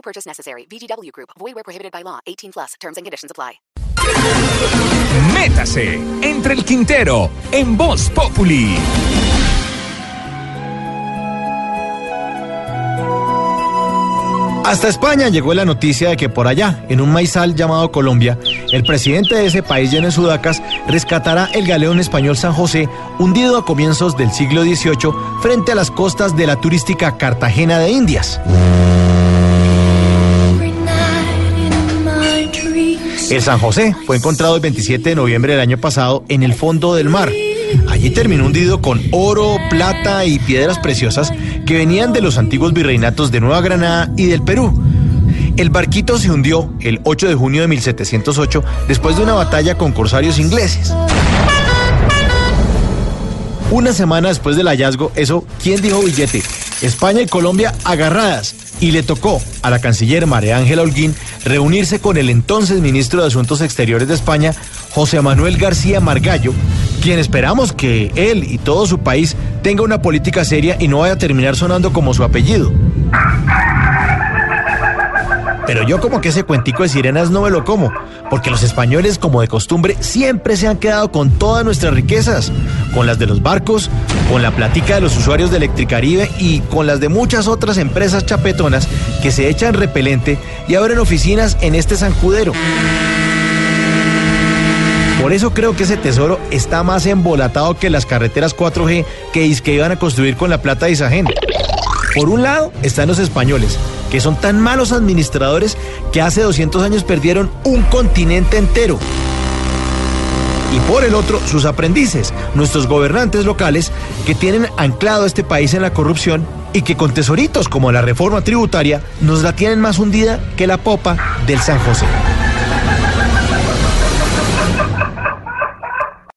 No purchase necessary. VGW Group. Void where prohibited by law. 18 plus. Terms and conditions apply. Métase entre el Quintero en Voz Populi. Hasta España llegó la noticia de que por allá, en un maizal llamado Colombia, el presidente de ese país lleno de sudacas rescatará el galeón español San José, hundido a comienzos del siglo XVIII frente a las costas de la turística Cartagena de Indias. El San José fue encontrado el 27 de noviembre del año pasado en el fondo del mar. Allí terminó hundido con oro, plata y piedras preciosas que venían de los antiguos virreinatos de Nueva Granada y del Perú. El barquito se hundió el 8 de junio de 1708 después de una batalla con corsarios ingleses. Una semana después del hallazgo, eso, ¿quién dijo billete? España y Colombia agarradas. Y le tocó a la canciller María Ángela Holguín reunirse con el entonces ministro de Asuntos Exteriores de España, José Manuel García Margallo, quien esperamos que él y todo su país tenga una política seria y no vaya a terminar sonando como su apellido. Pero yo como que ese cuentico de sirenas no me lo como, porque los españoles como de costumbre siempre se han quedado con todas nuestras riquezas, con las de los barcos, con la platica de los usuarios de Electricaribe y con las de muchas otras empresas chapetonas que se echan repelente y abren oficinas en este zancudero. Por eso creo que ese tesoro está más embolatado que las carreteras 4G que, que iban a construir con la plata de Isagen. Por un lado están los españoles, que son tan malos administradores que hace 200 años perdieron un continente entero. Y por el otro, sus aprendices, nuestros gobernantes locales, que tienen anclado este país en la corrupción y que con tesoritos como la reforma tributaria nos la tienen más hundida que la popa del San José.